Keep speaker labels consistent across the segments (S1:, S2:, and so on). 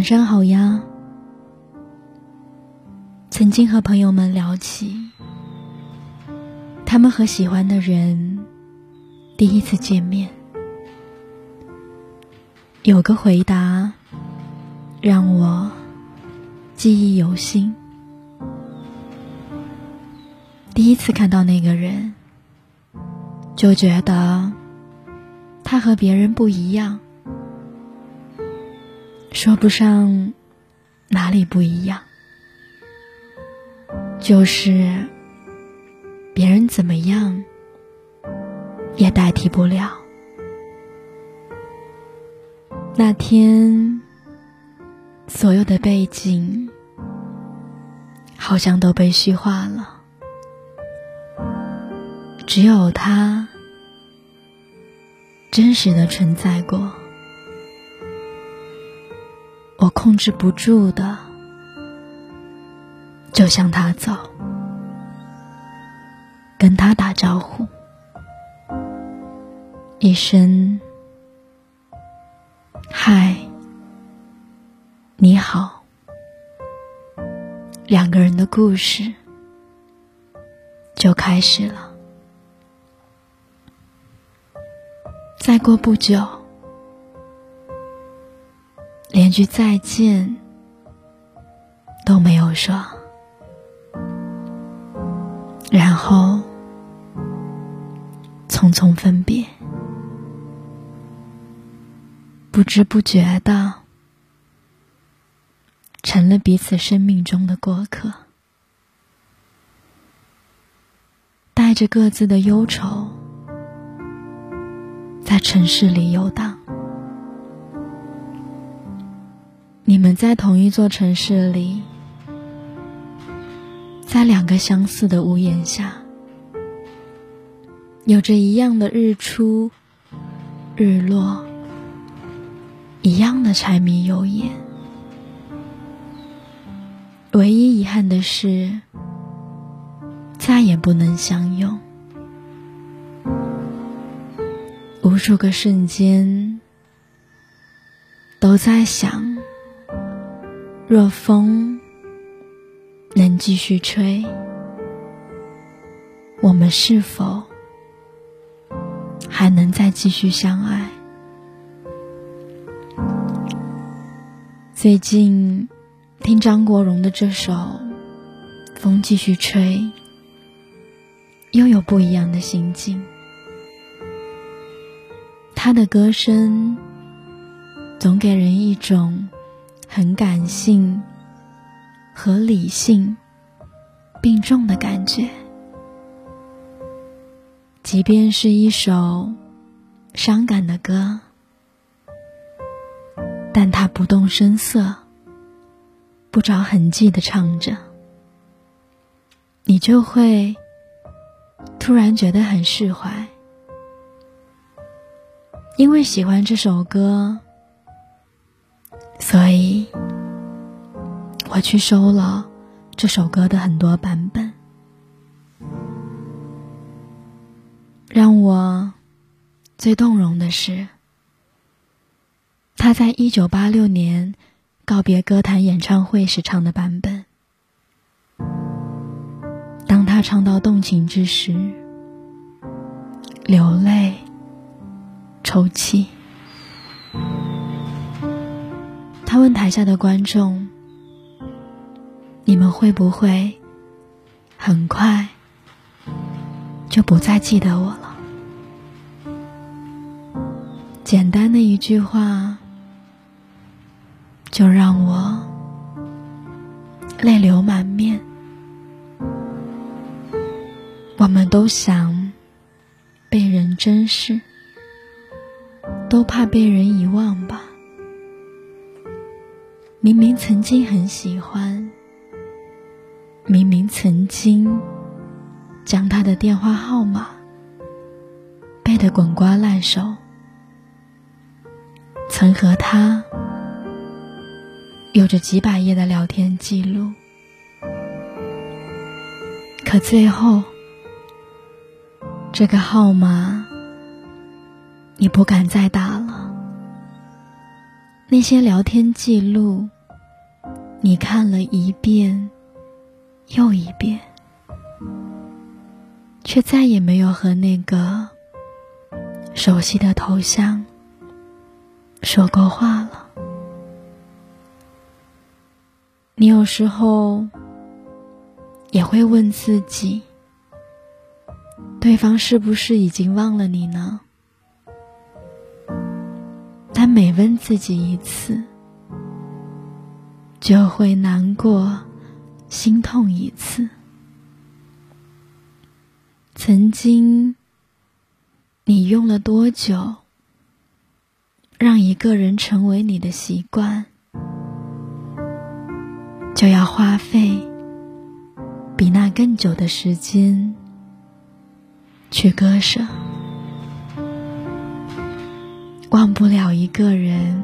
S1: 晚上好呀。曾经和朋友们聊起，他们和喜欢的人第一次见面，有个回答让我记忆犹新。第一次看到那个人，就觉得他和别人不一样。说不上哪里不一样，就是别人怎么样也代替不了。那天，所有的背景好像都被虚化了，只有他真实的存在过。控制不住的，就向他走，跟他打招呼，一声“嗨，你好”，两个人的故事就开始了。再过不久。连句再见都没有说，然后匆匆分别，不知不觉的成了彼此生命中的过客，带着各自的忧愁，在城市里游荡。们在同一座城市里，在两个相似的屋檐下，有着一样的日出、日落，一样的柴米油盐。唯一遗憾的是，再也不能相拥。无数个瞬间，都在想。若风能继续吹，我们是否还能再继续相爱？最近听张国荣的这首《风继续吹》，又有不一样的心境。他的歌声总给人一种。很感性和理性并重的感觉，即便是一首伤感的歌，但他不动声色、不着痕迹的唱着，你就会突然觉得很释怀，因为喜欢这首歌。所以，我去收了这首歌的很多版本。让我最动容的是，他在一九八六年告别歌坛演唱会时唱的版本。当他唱到动情之时，流泪，抽泣。他问台下的观众：“你们会不会很快就不再记得我了？”简单的一句话，就让我泪流满面。我们都想被人珍视，都怕被人遗忘吧。明明曾经很喜欢，明明曾经将他的电话号码背得滚瓜烂熟，曾和他有着几百页的聊天记录，可最后这个号码你不敢再打了。那些聊天记录，你看了一遍又一遍，却再也没有和那个熟悉的头像说过话了。你有时候也会问自己：对方是不是已经忘了你呢？但每问自己一次，就会难过、心痛一次。曾经，你用了多久，让一个人成为你的习惯，就要花费比那更久的时间去割舍。不了一个人，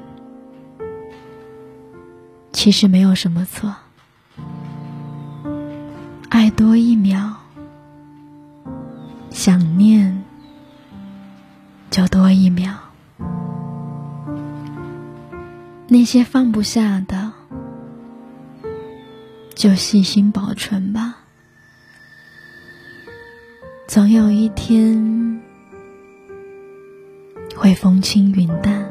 S1: 其实没有什么错。爱多一秒，想念就多一秒。那些放不下的，就细心保存吧。总有一天。会风轻云淡。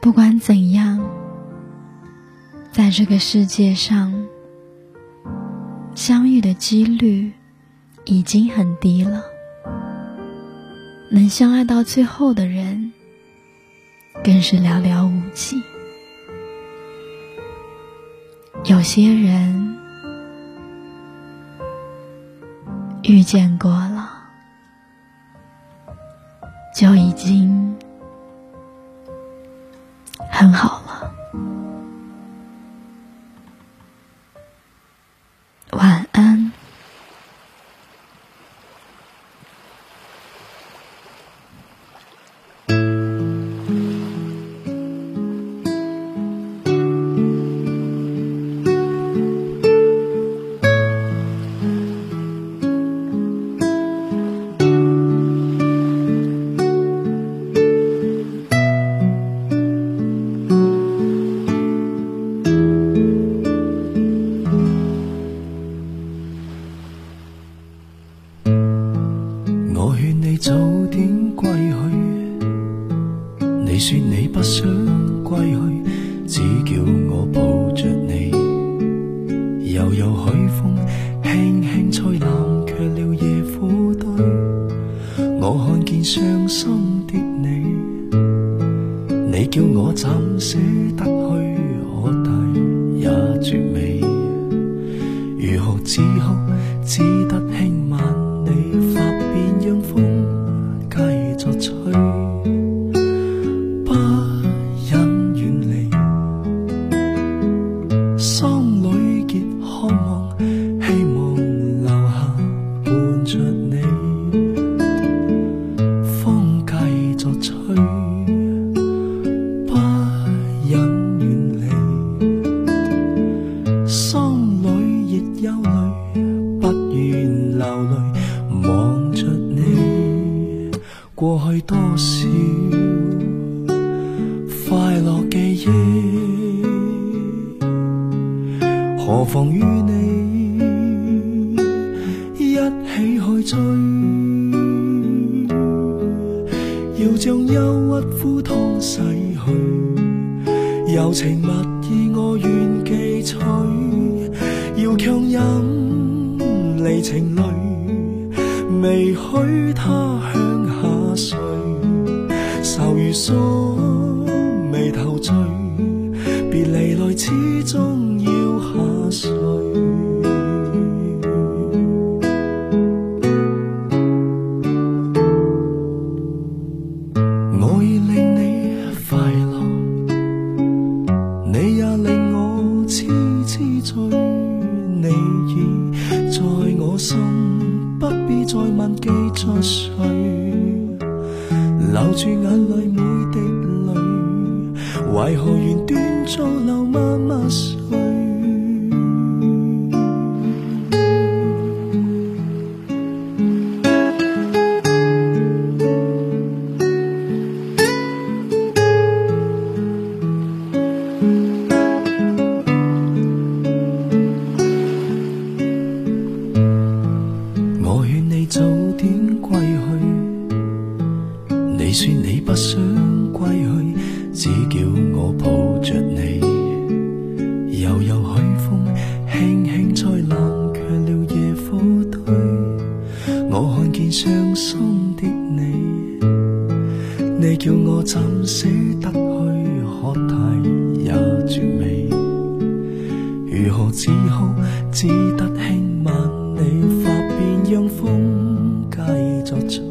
S1: 不管怎样，在这个世界上，相遇的几率已经很低了。能相爱到最后的人，更是寥寥无几。有些人遇见过了。就已经很好吹冷却
S2: 了夜苦堆，我看见伤心的你，你叫我怎舍得？过去多少快乐记忆何妨与你一起去追，要将忧郁苦痛洗去，柔情蜜意我愿记取，要强忍离情泪，未许他我已令你快乐，你也令我痴痴醉。你已在我心，不必再问记着谁，留住眼泪每滴泪，为何只叫我抱着你。悠悠海风轻轻吹，冷却了夜火堆。我看见伤心的你，你叫我怎舍得去喝太也绝美？如何只好只得轻吻你发边，让风继续吹。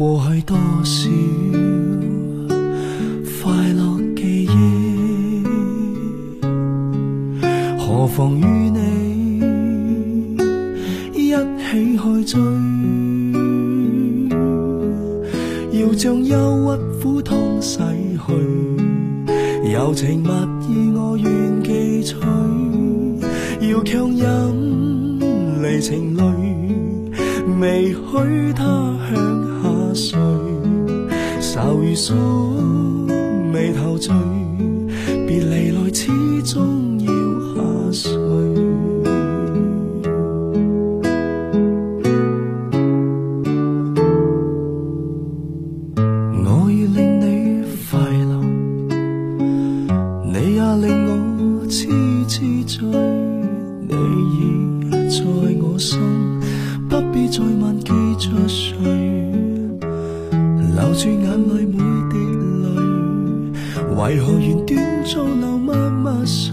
S2: 过去多少快乐记忆何妨与你一起去追要将忧郁苦痛洗去柔情蜜意我愿记取要强忍离情泪未许它向愁如锁，眉头聚，别离来始终为何缘断做流默默碎？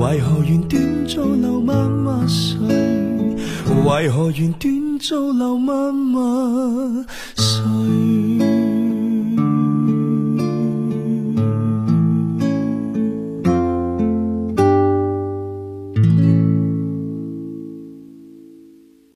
S2: 为何缘断做流默默碎？为何缘断做流默默碎？